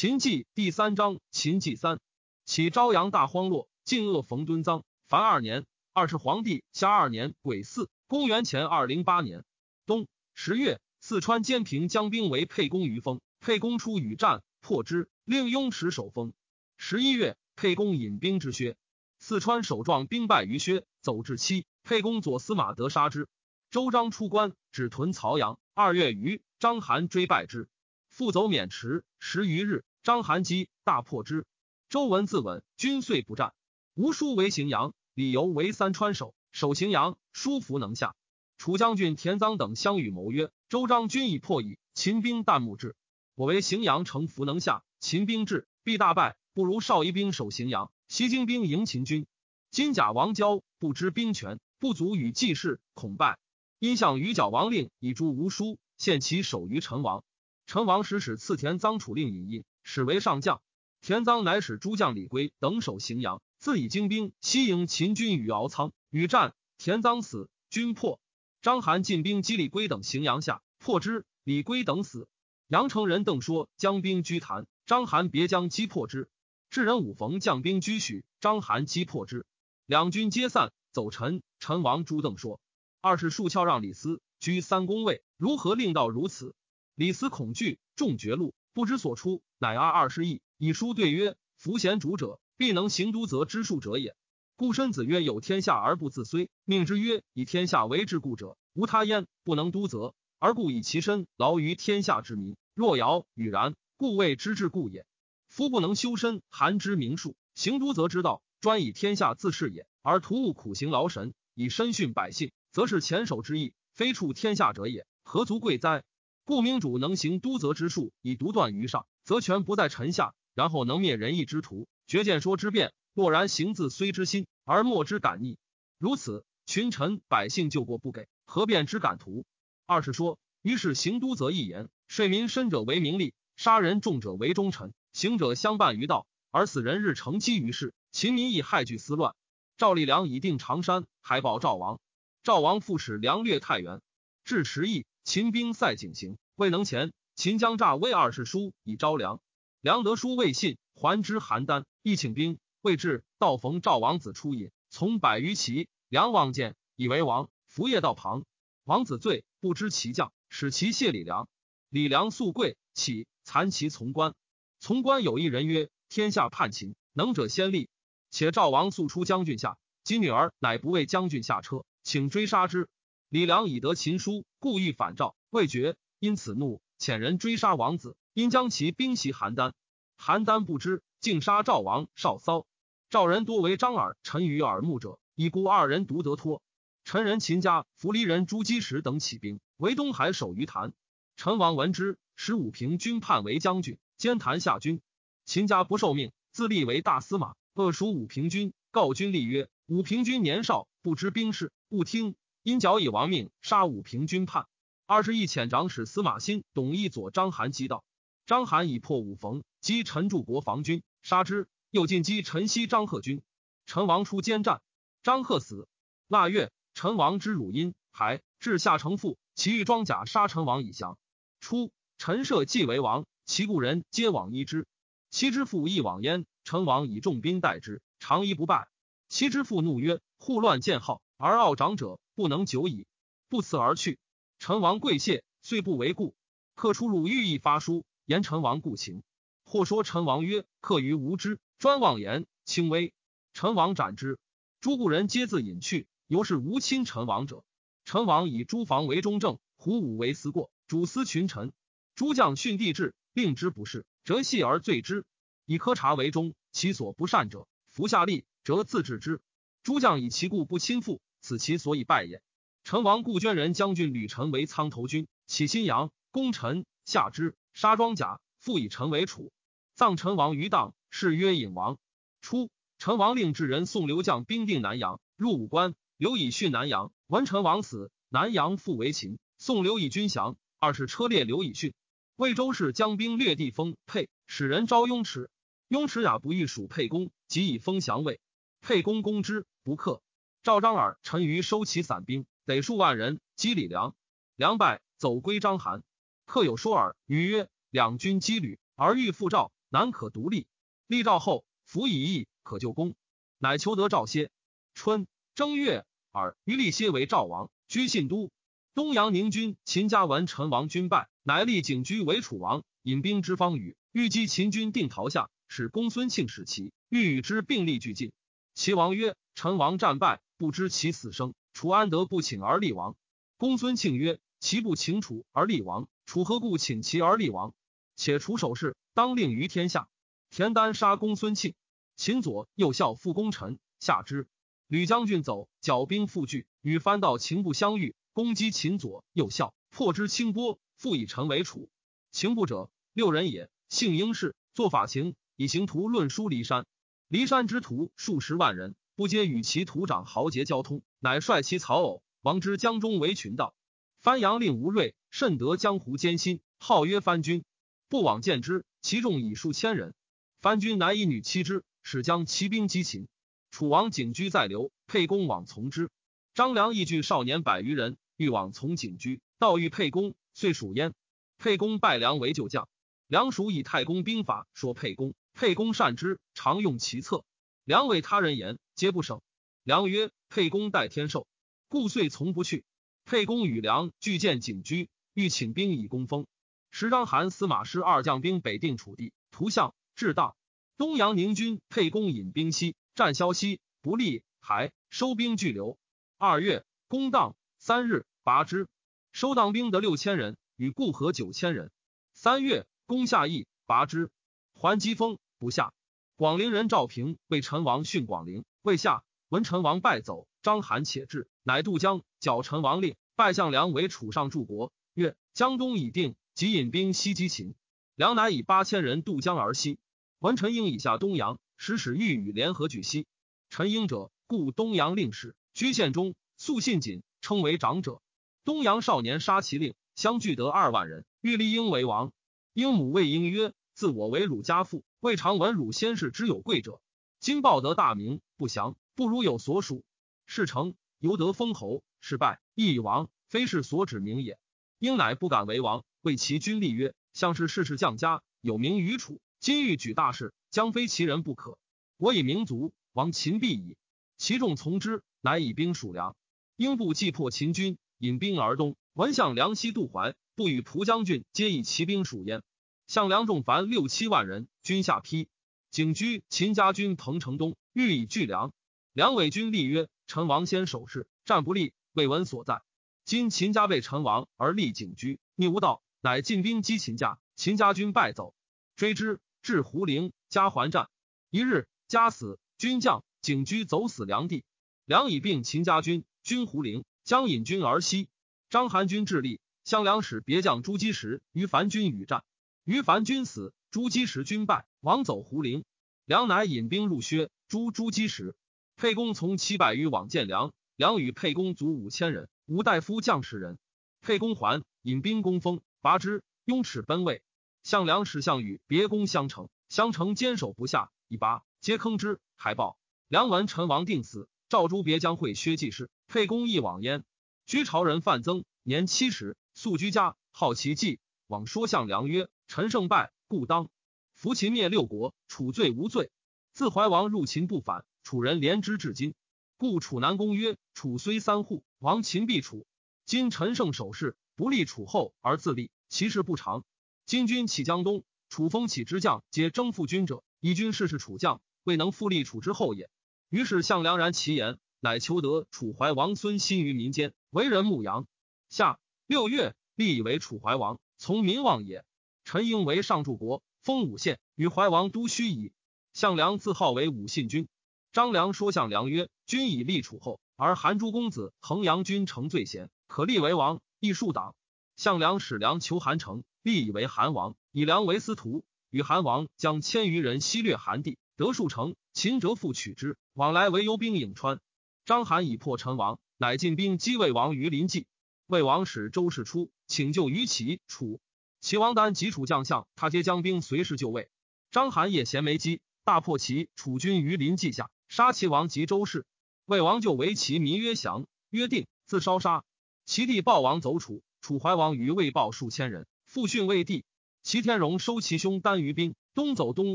秦记第三章，秦记三，起朝阳大荒落，晋恶冯敦臧。凡二年，二是皇帝下二年癸巳，公元前二零八年冬十月，四川监平将兵为沛公于封，沛公出与战，破之，令雍齿守封。十一月，沛公引兵之薛，四川守壮兵败于薛，走至期，沛公左司马得杀之。周章出关，止屯曹阳。二月余，章邯追败之。复走渑池十余日，章邯击大破之。周文自刎，军遂不战。吴书为荥阳，李由为三川守，守荥阳，叔弗能下。楚将军田臧等相与谋曰：“周章军已破矣，秦兵旦暮至，我为荥阳城弗能下，秦兵至必大败，不如少一兵守荥阳，西京兵迎秦军。金甲王交不知兵权，不足与计事，恐败。因向于角王令以诛吴书，献其首于陈王。”陈王使使赐田臧楚令尹印，使为上将。田臧乃使诸将李归等守荥阳，自以精兵西迎秦军于敖仓，与战。田臧死，军破。章邯进兵击李归等荥阳下，破之。李归等死。阳城人邓说将兵居谭，章邯别将击破之。智人武逢将兵居许，章邯击破之。两军皆散，走陈。陈王朱邓说：“二是数翘让李斯居三公位，如何令到如此？”李斯恐惧，众绝路，不知所出，乃阿二十亿，以书对曰：“夫贤主者，必能行都则之术者也。故申子曰：有天下而不自虽，命之曰：以天下为治故者，无他焉，不能都则，而故以其身劳于天下之民。若尧与然，故谓之治故也。夫不能修身，含之名术，行都则之道，专以天下自是也，而徒务苦行劳神，以身训百姓，则是前手之意，非处天下者也，何足贵哉？”故明主能行都则之术，以独断于上，则权不在臣下；然后能灭仁义之徒，绝见说之辩。若然行自虽之心，而莫之感逆，如此，群臣百姓救过不给，何便之感图？二是说，于是行都则一言：睡民深者为名利，杀人重者为忠臣，行者相伴于道，而死人日成积于世。秦民亦害惧思乱。赵立良以定长山，海报赵王。赵王复使梁略太原，至池邑。秦兵塞井行，未能前。秦将诈魏二世书以招梁，梁得书未信，还之邯郸，亦请兵。未至，道逢赵王子出引，从百余骑。梁望见，以为王。伏夜道旁，王子醉，不知其将，使其谢李良。李良素贵，起残其从官。从官有一人曰：“天下叛秦，能者先立。”且赵王速出将军下，今女儿乃不为将军下车，请追杀之。李良以得秦书，故意反赵，未决，因此怒，遣人追杀王子，因将其兵袭邯郸。邯郸不知，竟杀赵王少骚。赵人多为张耳、陈于耳目者，以孤二人独得脱。陈人秦家、扶离人朱姬石等起兵，为东海守于谭。陈王闻之，使武平军叛为将军，兼谭下军。秦家不受命，自立为大司马，恶属武平军。告军吏曰：“武平军年少，不知兵事，勿听。”因矫以亡命，杀武平军叛。二十一遣长史司马欣、董翳左章邯击道。章邯以破五冯，击陈柱国防军，杀之。又进击陈西张贺军。陈王出兼战，张贺死。腊月，陈王之汝阴，还至下城父，其欲装甲杀陈王以降。初，陈涉继为王，其故人皆往依之。其之父亦往焉，陈王以重兵待之，长一不败。其之父怒曰：“护乱见号，而傲长者。”不能久矣，不辞而去。陈王跪谢，遂不为故。客出入寓意发书，言陈王故情。或说陈王曰：“客于无知，专妄言，轻微。”陈王斩之。诸故人皆自隐去，犹是无亲陈王者。陈王以诸房为中正，胡武为思过，主司群臣。诸将训帝制，令之不是，则系而罪之。以苛察为中，其所不善者，服下吏，则自治之。诸将以其故不亲附。此其所以败也。陈王故捐人将军吕臣为苍头军，起新阳，攻陈，下之，杀庄甲，复以陈为楚。葬陈王于荡，谥曰隐王。初，陈王令至人送刘将兵定南阳，入武关。刘以训南阳，闻陈王死，南阳复为秦。宋刘以军降，二是车裂刘以训。魏州市将兵略地封沛，使人招雍齿。雍齿雅不欲属沛公，即以封降魏。沛公攻之，不克。赵张耳、陈余收其散兵，得数万人，击李良。良败，走归章邯。客有说耳，余曰：“两军羁旅，而欲复赵，难可独立。立赵后，服以义，可救功。乃求得赵歇。春正月，尔于立歇为赵王，居信都。东阳宁军秦家闻陈王军败，乃立景居为楚王，引兵之方宇，欲击秦军，定陶下，使公孙庆使其欲与之并立俱进。齐王曰：“陈王战败，不知其死生，楚安得不请而立王？”公孙庆曰：“齐不请楚而立王，楚何故请齐而立王？且楚守势，当令于天下。”田丹杀公孙庆，秦左右校复功臣，下之。吕将军走，剿兵复聚，与番道秦不相遇。攻击秦左右校，破之清波，复以臣为楚。秦部者六人也，姓英氏，作法秦，以行图论书骊山。骊山之徒数十万人，不皆与其徒长豪杰交通，乃率其曹偶王之江中为群盗。番阳令吴瑞甚得江湖艰辛，号曰番军。不往见之，其众以数千人。番军乃以女妻之，使将骑兵击秦。楚王景居在留，沛公往从之。张良亦聚少年百余人。欲往从景居，道遇沛公，遂属焉。沛公拜梁为旧将。梁属以太公兵法说沛公，沛公善之，常用其策。梁为他人言，皆不省。梁曰：“沛公待天寿，故遂从不去。”沛公与梁俱见景居，欲请兵以攻封。时章邯、司马师二将兵北定楚地，图相至大东阳宁军。沛公引兵西战萧西，不利，还收兵拒留。二月，攻荡。三日，拔之，收当兵得六千人，与固河九千人。三月，攻下邑，拔之，还击封，不下。广陵人赵平为陈王训广陵，未下。闻陈王败走，章邯且至，乃渡江，剿陈王令，拜项梁为楚上柱国。曰：江东已定，即引兵西击秦。梁乃以八千人渡江而西。闻陈英以下东阳，使使欲与联合举西。陈英者，故东阳令史，居县中，素信谨。称为长者，东阳少年杀其令，相聚得二万人，欲立英为王。英母谓英曰：“自我为汝家父，未尝闻汝先世之有贵者。今报得大名，不祥，不如有所属。事成，犹得封侯，事败亦以王，非是所指名也。”应乃不敢为王，谓其君立曰：“像是世世将家，有名于楚。今欲举大事，将非其人不可。我以民族，王秦必矣。”其众从之，乃以兵属梁。英布既破秦军，引兵而东。闻向梁西渡淮，不与蒲将军皆以骑兵属焉。项梁众凡六七万人，军下邳。景居秦家军彭城东，欲以拒梁。梁伟军立曰：“陈王先守势，战不利，未闻所在。今秦家被陈王而立景居，逆无道，乃进兵击秦家。秦家军败走，追之至胡陵，加还战。一日，家死，军将景居走死梁地。梁以并秦家军。”军胡陵，将引军而西。章邯军致力，项梁使别将朱基时于樊军与战，于樊军死，朱姬时军败，王走胡陵。梁乃引兵入薛，诛朱姬时。沛公从七百余往见梁，梁与沛公卒五千人，无大夫将士人。沛公还，引兵攻封，拔之，雍齿奔魏。项梁使项羽别攻襄城，襄城坚守不下，以拔，皆坑之。海报梁闻陈王定死。赵诸别将会薛季氏，沛公亦往焉。居朝人范增，年七十，素居家，好奇计，往说项梁曰：“陈胜败，故当扶秦灭六国，楚罪无罪。自怀王入秦不反，楚人怜之至今。故楚南公曰：楚虽三户，亡秦必楚。今陈胜守势，不立楚后而自立，其势不长。今军起江东，楚风起之将皆征复军者，以军事是楚将，未能复立楚之后也。”于是项梁然其言，乃求得楚怀王孙心于民间，为人牧羊。夏六月，立以为楚怀王，从民望也。陈婴为上柱国，封武县，与怀王都须矣。项梁自号为武信君。张良说项梁曰：“君以立楚后，而韩诸公子衡阳君成最贤，可立为王，亦数党。”项梁使梁求韩城，立以为韩王，以梁为司徒，与韩王将千余人西掠韩地。得数城，秦折复取之，往来为幽兵颍川。章邯已破陈王，乃进兵击魏王于临济。魏王使周氏出请救于齐楚，齐王丹及楚将相，他皆将兵随时就位。章邯也衔枚机，大破齐楚军于临济下，杀齐王及周氏。魏王就为齐民曰降，约定，自烧杀。齐地暴王走楚，楚怀王于魏报数千人，复训魏地。齐天荣收其兄丹于兵。东走东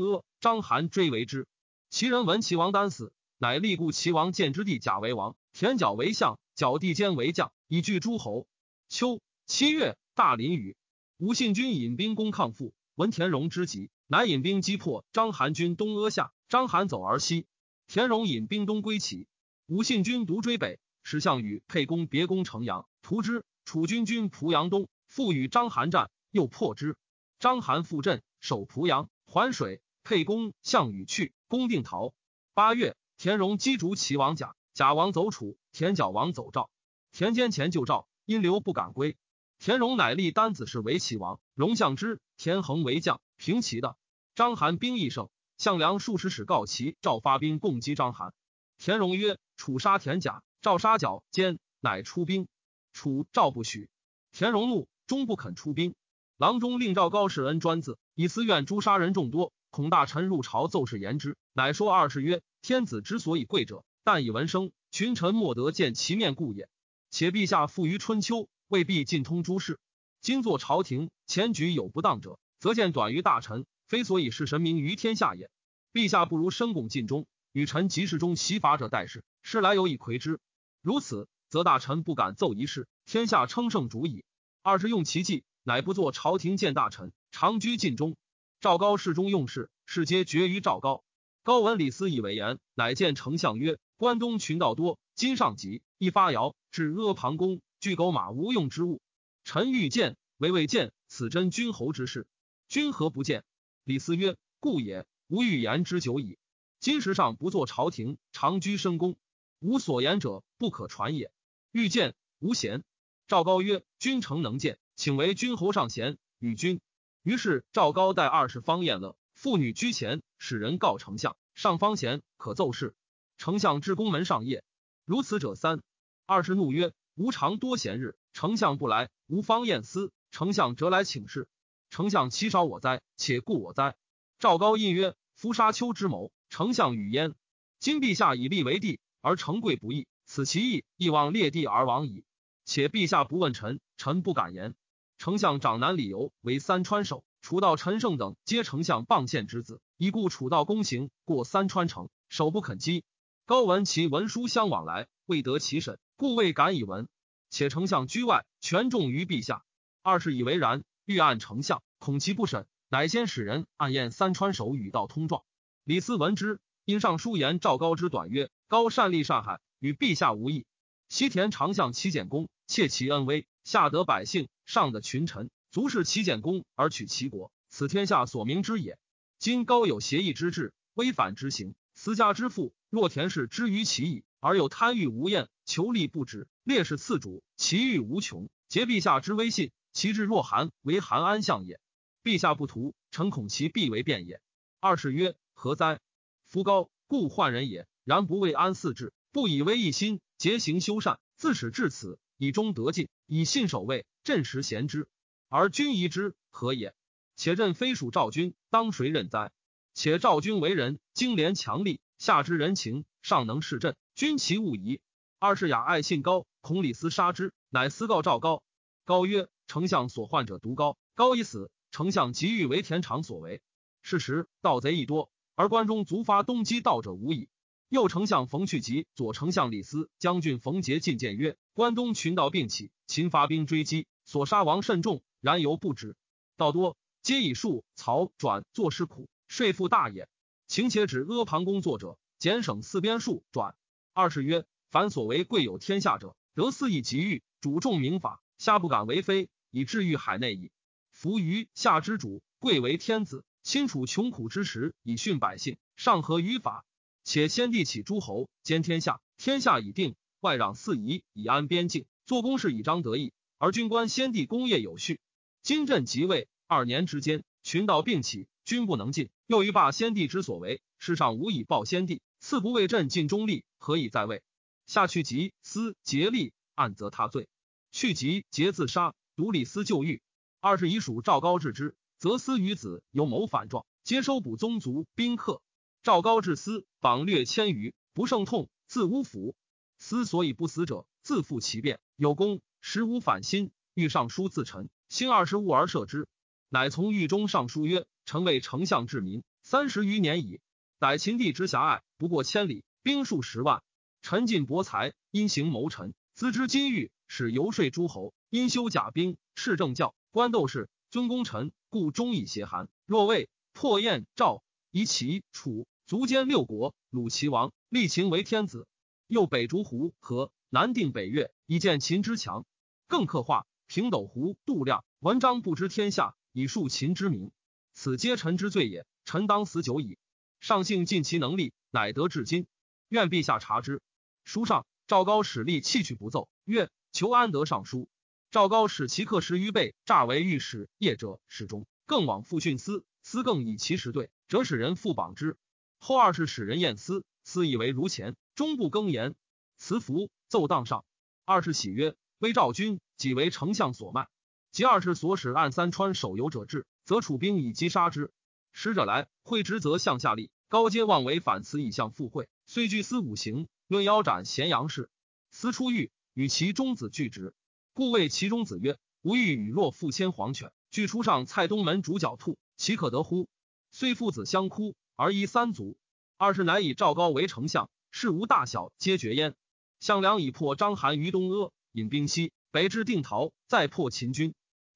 阿，章邯追为之。齐人闻齐王丹死，乃立故齐王建之弟贾为王，田角为相，角地坚为将，以拒诸侯。秋七月，大淋雨，吴信军引兵攻抗父，闻田荣之急，乃引兵击破章邯军东阿下，章邯走而西。田荣引兵东归齐，吴信军独追北，使项羽沛公别攻城阳，屠之。楚军军濮阳东，复与章邯战，又破之。章邯复阵，守濮阳，环水。沛公项羽去，攻定陶。八月，田荣击逐齐王甲，甲王走楚，田角王走赵。田间前救赵，因留不敢归。田荣乃立丹子是为齐王，荣相之，田横为将，平齐的。章邯兵益盛，项梁数十使告齐，赵发兵攻击章邯。田荣曰：“楚杀田甲，赵杀角坚，乃出兵。楚赵不许。田荣怒，终不肯出兵。郎中令赵高世恩专字，以私怨诛杀人众多。”恐大臣入朝奏事言之，乃说二世曰：“天子之所以贵者，但以闻声，群臣莫得见其面故也。且陛下富于春秋，未必尽通诸事。今作朝廷，前举有不当者，则见短于大臣，非所以是神明于天下也。陛下不如深拱尽忠，与臣及事中袭法者待事，事来有以魁之。如此，则大臣不敢奏一事，天下称圣主矣。二是用其计，乃不作朝廷见大臣，长居尽忠。”赵高侍中用事，事皆决于赵高。高闻李斯以为言，乃见丞相曰：“关东群盗多，今上急，一发谣，至阿房宫，具狗马无用之物。臣欲见，唯未见，此真君侯之事。君何不见？”李斯曰：“故也。吾欲言之久矣。今时上不作朝廷，长居深宫，吾所言者不可传也。欲见，无贤。”赵高曰：“君诚能见，请为君侯上贤，与君。”于是赵高带二十方宴乐，妇女居前，使人告丞相上方贤可奏事。丞相至宫门上谒，如此者三。二是怒曰：“吾常多闲日，丞相不来，吾方宴思。丞相折来请示。丞相欺少我哉？且顾我哉？”赵高应曰：“夫沙丘之谋，丞相与焉。今陛下以立为帝，而成贵不义，此其意，亦望列地而亡矣。且陛下不问臣，臣不敢言。”丞相长男李由为三川守，楚道陈胜等皆丞相傍县之子，已故楚道公行过三川城，守不肯击。高闻其文书相往来，未得其审，故未敢以闻。且丞相居外，权重于陛下。二是以为然，欲按丞相，恐其不审，乃先使人暗验三川守与道通状。李斯闻之，因上书言赵高之短曰：“高善立善海，与陛下无异。西田长相齐简公，窃其恩威，下得百姓。”上得群臣足是齐简公而取齐国，此天下所明之也。今高有协议之志，威反之行，私家之富，若田氏之于其矣。而有贪欲无厌，求利不止，烈士次主，其欲无穷。结陛下之威信，其志若寒，为寒安相也。陛下不图，臣恐其必为变也。二是曰：何哉？夫高故患人也，然不为安四志，不以威一心，节行修善，自始至此，以忠得尽，以信守卫。朕时贤之，而君疑之，何也？且朕非属赵君，当谁任哉？且赵君为人精廉强力，下知人情，上能事朕，君其勿疑。二是雅爱信高，恐李斯杀之，乃私告赵高。高曰：“丞相所患者独高，高已死，丞相急欲为田常所为。是时盗贼亦多，而关中卒发东击盗者无矣。”右丞相冯去疾、左丞相李斯、将军冯杰进谏曰：“关东群盗并起，秦发兵追击。”所杀亡甚众，然犹不止。道多皆以树曹转作事苦，税负大也。请且指阿房宫作者，简省四边数转。二是曰：凡所为贵有天下者，得肆意急欲，主重明法，下不敢为非，以治于海内矣。夫于下之主，贵为天子，亲处穷苦之时，以训百姓，上合于法。且先帝起诸侯，兼天下，天下已定，外攘四夷，以安边境，做公事以彰德义。而军官先帝功业有序，今朕即位二年之间，群盗并起，君不能进，又欲罢先帝之所为，世上无以报先帝，赐不为朕尽忠力，何以在位？下去即思竭力，暗则他罪；去即竭自杀，独李斯就狱。二是以属赵高治之，则思与子有谋反状，皆收捕宗族宾客。赵高治私访略千余，不胜痛，自诬服。思所以不死者，自负其变，有功。时无反心，欲上书自陈，兴二十物而设之。乃从狱中上书曰：“臣为丞相治民三十余年矣，逮秦地之狭隘，不过千里，兵数十万。臣尽博才，因行谋臣，资之金玉，使游说诸侯，因修甲兵，斥政教，官斗士，尊功臣，故忠以协韩。若魏破燕赵，夷齐楚，卒兼六国，虏齐王，立秦为天子。又北逐胡和，南定北越，以见秦之强。更刻画平斗胡度量，文章不知天下，以树秦之名。此皆臣之罪也。臣当死久矣。上幸尽其能力，乃得至今。愿陛下察之。书上，赵高使吏弃去不奏，曰：“求安得上书。”赵高使其客十余倍，诈为御史业者始终，更往复训司，司更以其实对，辄使人复榜之。后二是使人验司，司以为如前，终不更言。辞服奏当上。二是喜曰：“威赵君，己为丞相所卖。及二世所使按三川守游者至，则楚兵以击杀之。使者来会之，则向下立。高阶妄为反辞，以向赴会。虽居司五行，论腰斩咸阳事。司出狱，与其中子拒之。”故谓其中子曰：“吾欲与若复牵黄犬，据出上蔡东门主角兔，岂可得乎？”虽父子相哭，而依三族。二是乃以赵高为丞相，事无大小皆决焉。项梁以破章邯于东阿，引兵西北至定陶，再破秦军。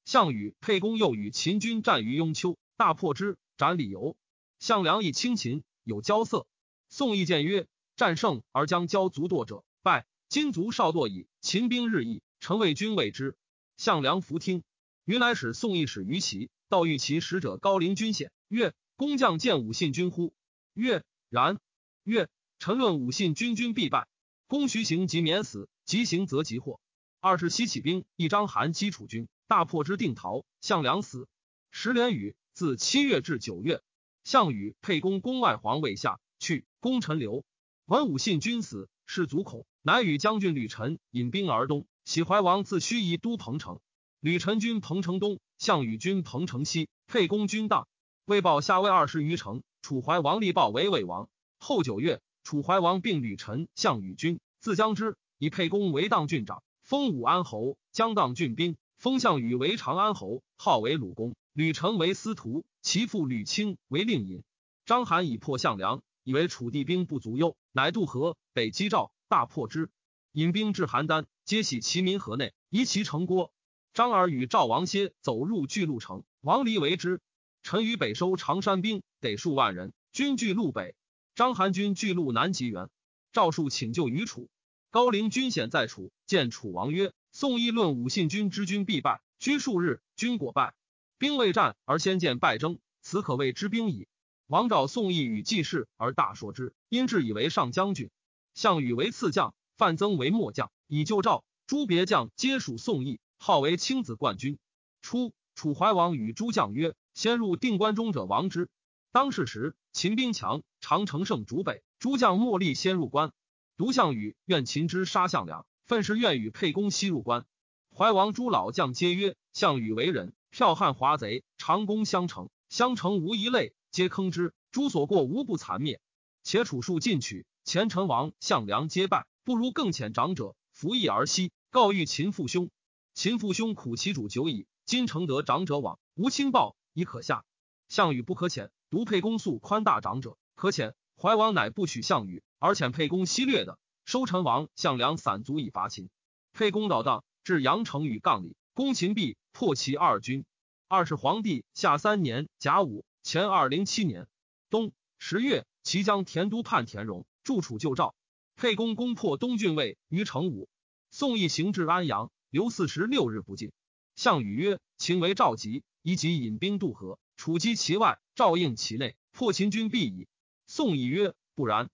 项羽、沛公又与秦军战于雍丘，大破之，斩李由。项梁以轻秦，有骄色。宋义见曰：“战胜而将骄卒堕者，败。今卒少堕矣。秦兵日益。”臣为君谓之，项梁弗听。余乃使宋义使于齐，道遇其使者高陵君显，曰：“工匠见武信君乎？”曰：“然。”曰：“臣论武信君，君必败。公徐行即免死，急行则急祸。”二是西起兵，一章邯击楚军，大破之，定陶。项梁死。十连雨，自七月至九月。项羽、沛公宫外黄未下，去。功臣留文武信君死，士卒恐，乃与将军吕臣引兵而东。启怀王自盱眙都彭城，吕臣军彭城东，项羽军彭城西，沛公军荡。魏报下魏二十余城，楚怀王立报为魏王。后九月，楚怀王并吕臣、项羽军，自将之，以沛公为荡郡长，封武安侯，将荡郡兵。封项羽为长安侯，号为鲁公。吕臣为司徒，其父吕钦为令尹。章邯以破项梁，以为楚地兵不足忧，乃渡河北击赵，大破之。引兵至邯郸，皆徙其民河内，夷其城郭。张耳与赵王歇走入巨鹿城，王离为之。陈于北收常山兵，得数万人，军据路北。章邯军据路南及援。赵数请救于楚。高陵军险在楚，见楚王曰：“宋义论武信君之军必败，居数日，军果败。兵未战而先见败征，此可谓之兵矣。”王召宋义与季氏而大说之，因至以为上将军。项羽为次将。范增为末将，以救赵。诸别将皆属宋义，号为青子冠军。初，楚怀王与诸将曰：“先入定关中者王之。”当是时，秦兵强，长城胜逐北，诸将莫力先入关。独项羽愿秦之杀项梁，愤时愿与沛公西入关。怀王诸老将皆曰：“项羽为人，剽悍华贼，长攻襄城，襄城无一类，皆坑之。诸所过无不残灭。且楚数进取，前陈王、项梁皆败。”不如更遣长者服役而息，告谕秦父兄。秦父兄苦其主久矣，今承得长者往，无轻报，已可下。项羽不可遣，独沛公素宽大长者，可遣。怀王乃不许项羽，而遣沛公西略的，收陈王、项梁散卒以伐秦。沛公导荡，至阳城与杠里，攻秦壁，破其二军。二是皇帝下三年甲午，前二零七年冬十月，齐将田都叛田荣，驻楚救赵。沛公攻破东郡卫于成武，宋义行至安阳，留四十六日不进。项羽曰：“秦为赵急，宜即引兵渡河，楚击其外，赵应其内，破秦军必矣。”宋义曰：“不然。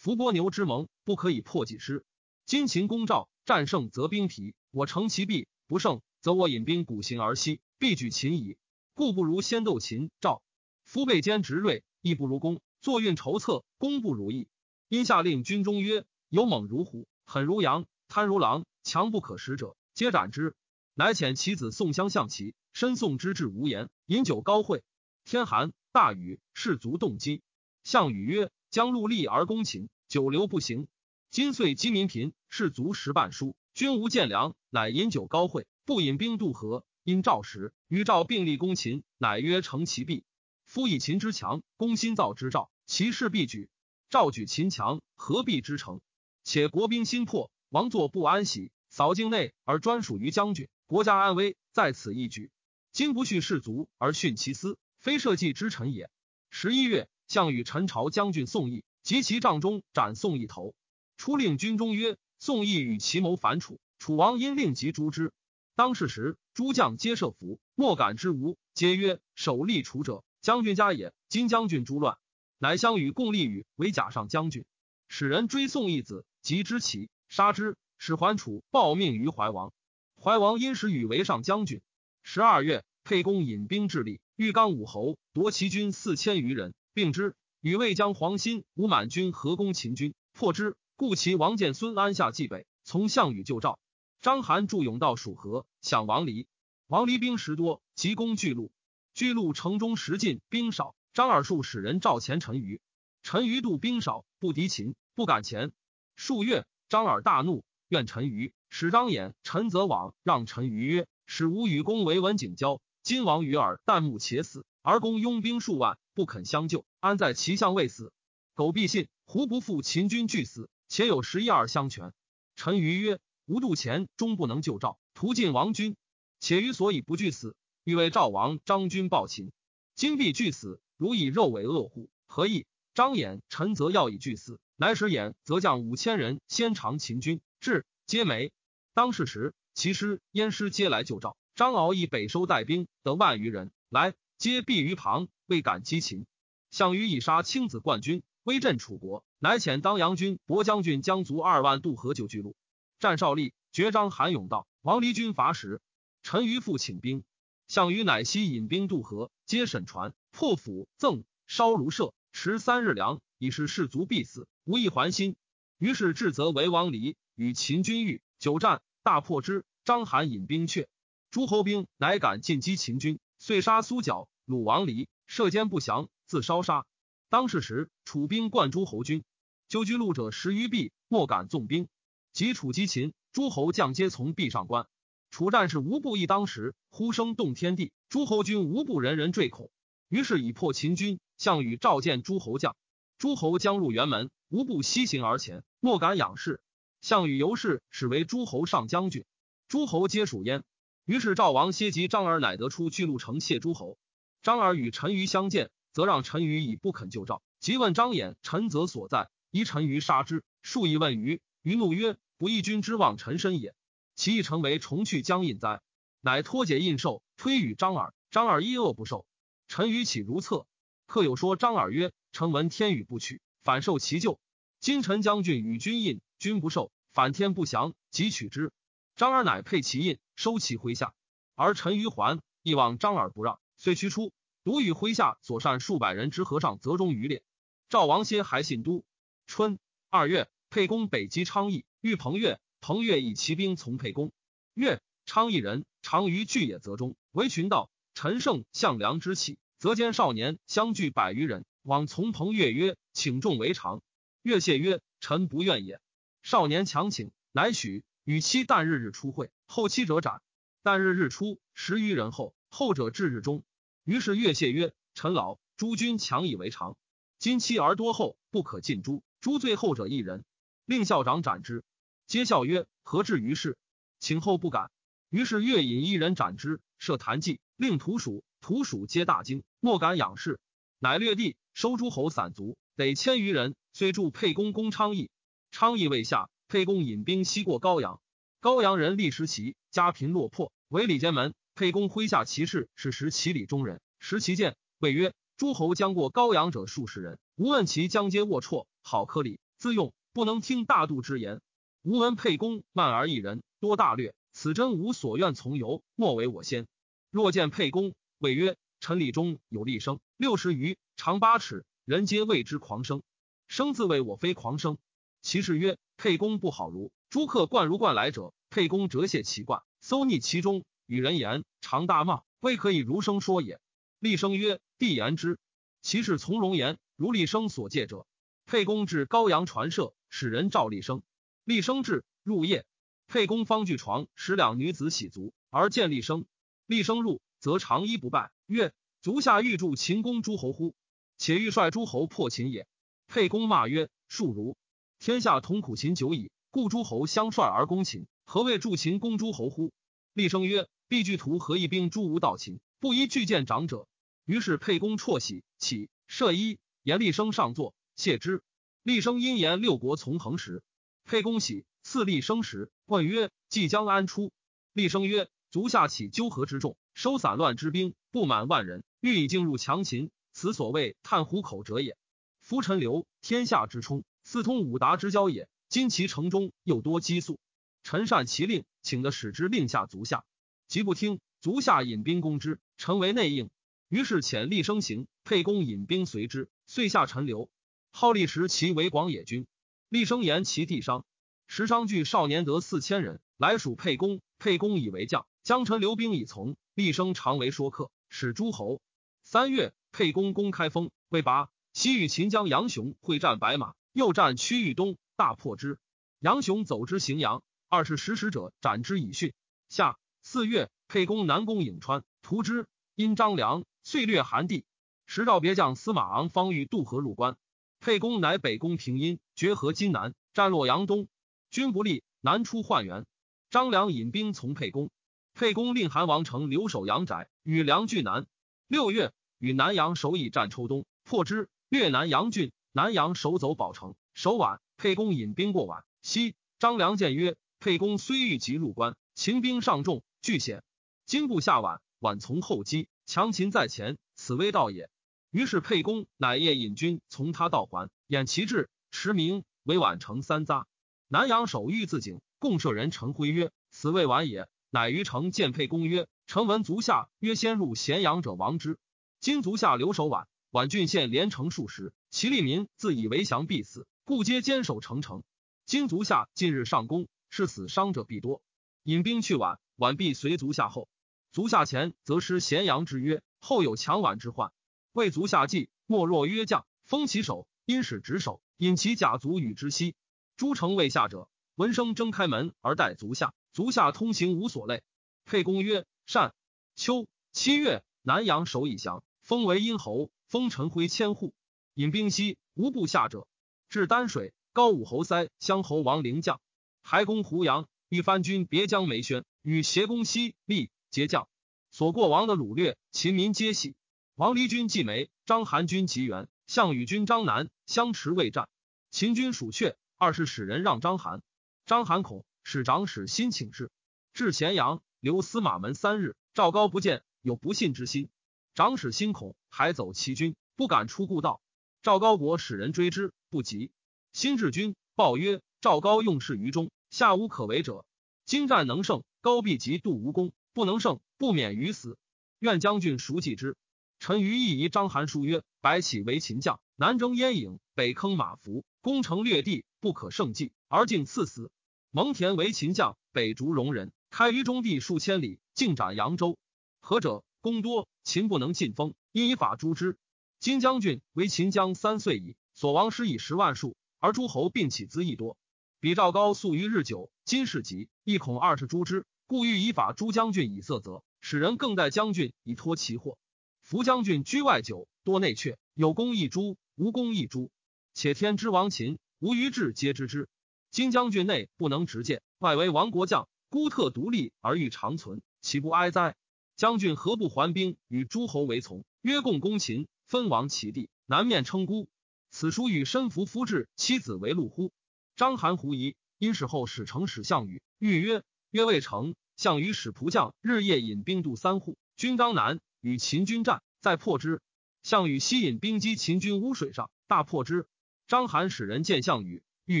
伏波牛之盟，不可以破己师。今秦攻赵，战胜则兵疲，我乘其弊；不胜，则我引兵鼓行而西，必举秦矣。故不如先斗秦赵。夫备坚执锐，亦不如攻；坐运筹策，攻不如意。因下令军中曰。”有猛如虎，狠如羊，贪如狼，强不可食者，皆斩之。乃遣其子宋襄向齐，申宋之至无言，饮酒高会。天寒大雨，士卒动机。项羽曰：“将戮力而攻秦，久留不行。今岁饥民贫，士卒食半书，君无见粮，乃饮酒高会，不引兵渡河，因。赵时，与赵并立攻秦，乃曰成其弊。夫以秦之强，攻心造之赵，其势必举。赵举秦强，何必之成？且国兵心破，王座不安喜，扫境内而专属于将军，国家安危在此一举。今不恤士卒而训其私，非社稷之臣也。十一月，项羽陈朝将军宋义及其帐中斩宋义头。出令军中曰：“宋义与其谋反楚，楚王因令即诛之。当是时，诸将皆设伏，莫敢之无。皆曰：首立楚者，将军家也。今将军诛乱，乃相与共立羽为甲上将军，使人追宋义子，及之齐，杀之。使还楚报命于怀王。怀王因使与为上将军。十二月，沛公引兵至立，欲刚武侯，夺其军四千余人，并之。与魏将黄辛、吴满军合攻秦军，破之。故其王建孙安下冀北，从项羽救赵。章邯驻勇到蜀河，降王离。王离兵十多，急攻巨鹿。巨鹿城中食尽，兵少。张耳数使人召前陈余。陈余度兵少，不敌秦，不敢前。数月，张耳大怒，怨陈余，使张衍、陈泽往让陈余曰：“使吾与公为文景交，今王与尔旦暮且死，而公拥兵数万，不肯相救，安在其相未死？苟必信，胡不复秦军俱死？”且有十一二相权。陈余曰：“吾度前终不能救赵，屠尽王军。且余所以不惧死，欲为赵王张军报秦。今必惧死，如以肉为恶乎？何意？”张衍、陈则要以惧死，乃使衍则将五千人先尝秦军，至皆没。当是时，其师燕师皆来救赵。张敖以北收带兵得万余人来，皆避于旁，未敢击秦。项羽以杀青子冠军。威震楚国，乃遣当阳军博将军将卒二万渡河救巨鹿。战少立，绝章韩勇道，王离军伐时，陈余复请兵。项羽乃悉引兵渡河，皆沈船，破釜赠烧庐舍，持三日粮，以示士卒必死，无一还心。于是至则为王离与秦军遇，久战，大破之。章邯引兵却，诸侯兵乃敢进击秦军，遂杀苏角，鲁王离，射箭不降，自烧杀。当是时，楚兵冠诸侯军，纠居路者十余臂，莫敢纵兵。及楚击秦，诸侯将皆从壁上观。楚战士无不一当时，呼声动天地。诸侯军无不人人坠恐。于是以破秦军。项羽召见诸侯将，诸侯将入辕门，无不西行而前，莫敢仰视。项羽由是始为诸侯上将军，诸侯皆属焉。于是赵王歇及张耳，乃得出巨鹿城谢诸侯。张耳与陈余相见。则让陈余以不肯救赵，即问张衍、陈泽所在，疑陈余杀之。数以问余，余怒曰：“不义君之望臣身也，其意成为重去将印哉？”乃脱解印绶，推与张耳。张耳一恶不受。陈余岂如厕？客有说张耳曰：“臣闻天与不取，反受其咎。今陈将军与君印，君不受，反天不降，即取之。”张耳乃配其印，收其麾下。而陈余还，亦望张耳不让，遂驱出。独与麾下所善数百人之和尚泽中于列。赵王歇还信都。春二月，沛公北击昌邑，遇彭越。彭越以骑兵从沛公。越，昌邑人，常于巨野泽中，为群盗。陈胜、项梁之气，则间少年相聚百余人，往从彭越曰：“请众为常。”越谢曰：“臣不愿也。”少年强请，乃许。与期旦日日出会，后期者斩。但日日出，十余人后，后者至日中。于是越谢曰：“臣老，诸君强以为常。今妻而多后，不可尽诛。诛罪后者一人，令校长斩之。皆笑曰：何至于是？请后不敢。于是越引一人斩之，设坛祭，令徒属，徒属皆大惊，莫敢仰视。乃略地，收诸侯散卒，得千余人，遂助沛公攻昌邑。昌邑未下，沛公引兵西过高阳。高阳人立石齐，家贫落魄，为里监门。”沛公麾下骑士是食其里中人，食其剑，谓曰：“诸侯将过高阳者数十人，吾问其将皆龌龊，好科礼，自用，不能听大度之言。吾闻沛公慢而一人，多大略，此真无所愿从游，莫为我先。若见沛公，谓曰：臣礼中有立声，六十余，长八尺，人皆谓之狂声。生自谓我非狂声。其士曰：沛公不好如。诸客冠如冠来者，沛公折卸其冠，搜逆其中。”与人言，常大骂，未可以如声说也。厉声曰：“帝言之。”其是从容言，如厉声所借者。沛公至高阳传射，使人召厉声。厉声至，入夜。沛公方具床，使两女子洗足，而见厉声。厉声入，则长衣不败，曰：“足下欲助秦公诸侯乎？且欲率诸侯破秦也。”沛公骂曰：“庶如天下同苦秦久矣，故诸侯相率而攻秦，何谓助秦攻诸侯乎？”厉声曰：“必具图何一兵诸吴道秦，不宜拒见长者。”于是沛公辍喜，起射衣，言厉声上座，谢之。厉声因言六国从横时，沛公喜，赐厉声时，问曰：“即将安出？”厉声曰：“足下起纠合之众，收散乱之兵，不满万人，欲以进入强秦，此所谓探虎口者也。”夫陈留天下之冲，四通五达之交也。今其城中又多激素，臣善其令，请得使之令下足下，即不听，足下引兵攻之，臣为内应。于是遣厉生行，沛公引兵随之，遂下陈留。号立时其为广野军。厉生言其弟商，时商聚少年得四千人，来属沛公。沛公以为将，将陈留兵以从。厉生常为说客，使诸侯。三月，沛公攻开封，未拔。西与秦将杨雄会战白马，又战区域东，大破之。杨雄走之荥阳，二是使使者斩之以训。夏四月，沛公南攻颍川，屠之。因张良遂略韩地。时赵别将司马昂方欲渡河入关，沛公乃北攻平阴，决河津南，战洛阳东。军不利，南出换元。张良引兵从沛公，沛公令韩王城留守阳宅，与梁拒南。六月，与南阳守以战抽东，破之。越南阳郡，南阳守走保城，守宛。沛公引兵过宛，西张良见曰：“沛公虽欲急入关，秦兵上众，惧险。今不下宛，宛从后击，强秦在前，此危道也。”于是沛公乃夜引军从他道还，掩其志，驰名为宛城三匝。南阳守御自警，共舍人陈辉曰：“此未晚也。”乃于城见沛公曰：“臣闻足下曰先入咸阳者亡之，今足下留守宛。”宛郡县连城数十，其利民自以为降必死，故皆坚守城城。今足下近日上攻，是死伤者必多。引兵去晚，晚必随足下后。足下前则失咸阳之约，后有强宛之患。为足下计，莫若约将，封其首，因使执守，引其甲卒与之息。诸城未下者，闻声睁开门而待足下。足下通行无所累。沛公曰：“善。”秋七月，南阳守以降，封为殷侯。封陈辉千户，引兵西，无不下者。至丹水，高武侯塞乡侯王陵将，还攻胡杨，欲番军别将梅宣，与协公西立结将。所过王的掳掠，秦民皆喜。王离军既梅，章邯军及援，项羽军张南相持未战。秦军属阙，二是使人让章邯。章邯恐，使长史新请示。至咸阳，留司马门三日。赵高不见，有不信之心。长史心恐，还走齐军，不敢出故道。赵高国使人追之，不及。新至军，报曰：赵高用事于中，下无可为者。今战能胜，高必及度无功；不能胜，不免于死。愿将军熟记之。臣于意仪章邯书曰：白起为秦将，南征燕郢，北坑马服，攻城略地，不可胜计，而竟赐死。蒙恬为秦将，北逐戎人，开于中地数千里，尽斩扬州。何者？功多，秦不能进封，因以法诛之。金将军为秦将三岁矣，所亡师以十万数，而诸侯并起资亦多。比赵高素于日久，今事急，亦恐二世诛之，故欲以法诛将军以色责，使人更待将军以托其祸。夫将军居外久，多内阙，有功一诛，无功一诛。且天之亡秦，无于志皆知之。金将军内不能直谏，外为亡国将，孤特独立而欲长存，岂不哀哉？将军何不还兵与诸侯为从？约共攻秦，分王其地，南面称孤。此书与申服夫至妻子为陆乎？章邯狐疑，因使后使成使项羽，欲曰：曰未成。项羽使仆将日夜引兵渡三户，军当南与秦军战，再破之。项羽西引兵击秦军污水上，大破之。章邯使人见项羽，欲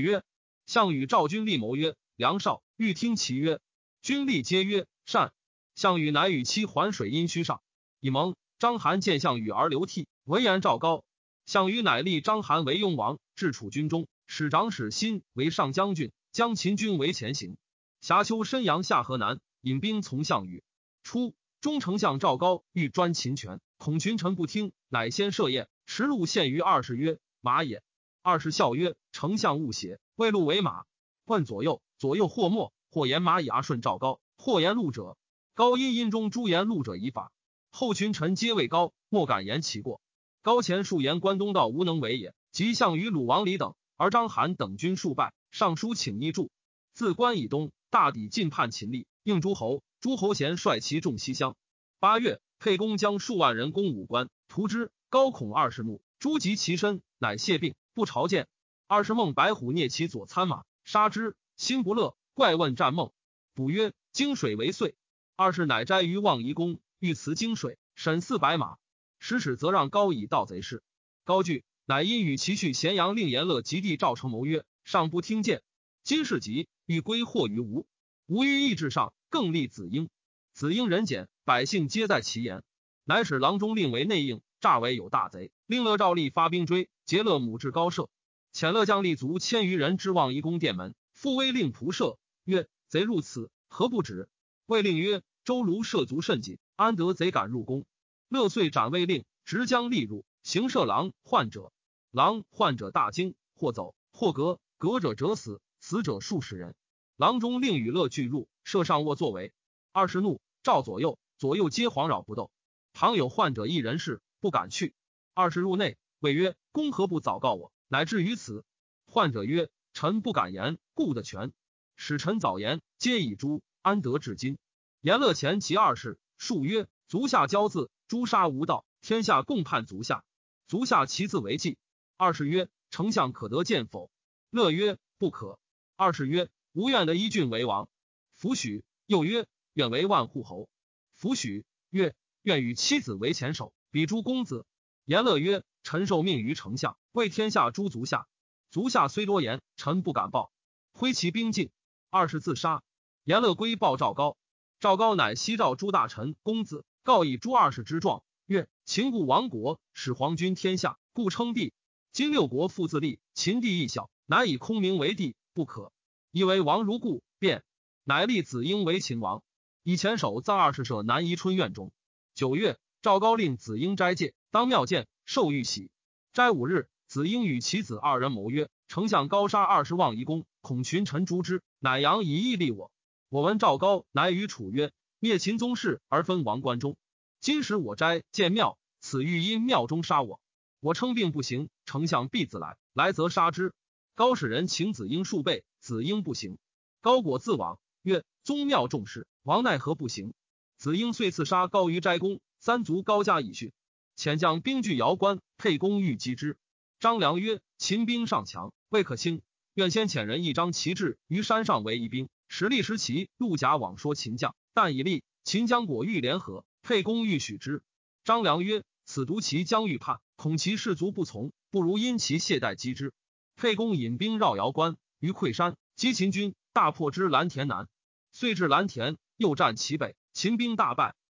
曰：项羽召军立谋曰：梁少欲听其曰。军力皆曰：善。项羽乃与妻还水阴虚上，以蒙。章邯见项羽而流涕，闻言赵高。项羽乃立章邯为雍王，至楚军中，使长史欣为上将军，将秦军为前行。夏秋，申阳下河南，引兵从项羽。初，中丞相赵高欲专秦权，恐群臣不听，乃先设宴，驰路献于二世曰：“马也。”二世笑曰：“丞相勿邪，谓鹿为马。”问左右，左右或默，或言马以阿，顺赵高；或言鹿者。高因阴中诸言录者以法，后群臣皆谓高，莫敢言其过。高前数言关东道无能为也，即项羽鲁王李等，而章邯等军数败，上书请逆助。自关以东，大抵进叛秦立，应诸侯。诸侯贤率其众西乡。八月，沛公将数万人攻武关，屠之。高恐二世怒，诛及其身，乃谢病，不朝见。二十梦白虎啮其左参马，杀之，心不乐，怪问战梦，卜曰：荆水为岁。二世乃斋于望夷宫，欲辞荆水，审四白马。使使则让高以盗贼事。高惧，乃因与其去咸阳，令阎乐及弟赵成谋曰：上不听谏。今事急，欲归祸于吴。吴于意志上，更立子婴。子婴人简，百姓皆在其言。乃使郎中令为内应，诈为有大贼，令乐赵立发兵追。劫乐母至高舍，遣乐将立足千余人之望夷宫殿门，复威令仆射曰：贼入此，何不止？魏令曰：周卢涉足甚紧，安得贼敢入宫？乐遂斩魏令，直将立入，行射狼患者。狼患者大惊，或走，或隔，隔者折死，死者数十人。郎中令与乐俱入，射上卧作为。二是怒，召左右，左右皆惶扰不斗。倘有患者一人士，不敢去。二是入内，谓曰：“公何不早告我？乃至于此。”患者曰：“臣不敢言，故得全。使臣早言，皆以诛，安得至今？”言乐前其二世，数曰：“足下骄字，诛杀无道，天下共叛足下。足下其字为计。”二是曰：“丞相可得见否？”乐曰：“不可。”二是曰：“吾愿得一郡为王。”弗许。又曰：“愿为万户侯。”弗许。曰：“愿与妻子为前手，比诸公子。”言乐曰：“臣受命于丞相，为天下诸足下。足下虽多言，臣不敢报。”挥其兵进，二是自杀。言乐归报赵高。赵高乃西赵诸大臣、公子，告以诸二世之状，曰：“秦故亡国，始皇君天下，故称帝。今六国复自立，秦地亦小，乃以空名为帝，不可。以为王如故，便乃立子婴为秦王。以前守在二世舍南夷春院中。九月，赵高令子婴斋戒，当庙见，受玉玺。斋五日，子婴与其子二人谋曰：“丞相高杀二十望夷公，恐群臣诛之，乃扬以义立我。”我闻赵高乃与楚曰：“灭秦宗室而分王关中。今使我斋建庙，此欲因庙中杀我。我称病不行，丞相必自来，来则杀之。”高使人请子婴数倍，子婴不行。高果自往，曰：“宗庙重事，王奈何不行？”子婴遂刺杀高于斋公，三族高家以训。遣将兵据瑶关，沛公欲击之。张良曰：“秦兵尚强，未可轻。愿先遣人一张旗帜于山上为一兵。”实力时齐，陆贾往说秦将，但以立秦将果欲联合，沛公欲许之。张良曰：“此独其将欲叛，恐其士卒不从，不如因其懈怠击之。”沛公引兵绕瑶关，于溃山击秦军，大破之蓝田南。遂至蓝田，又战其北，秦兵大败。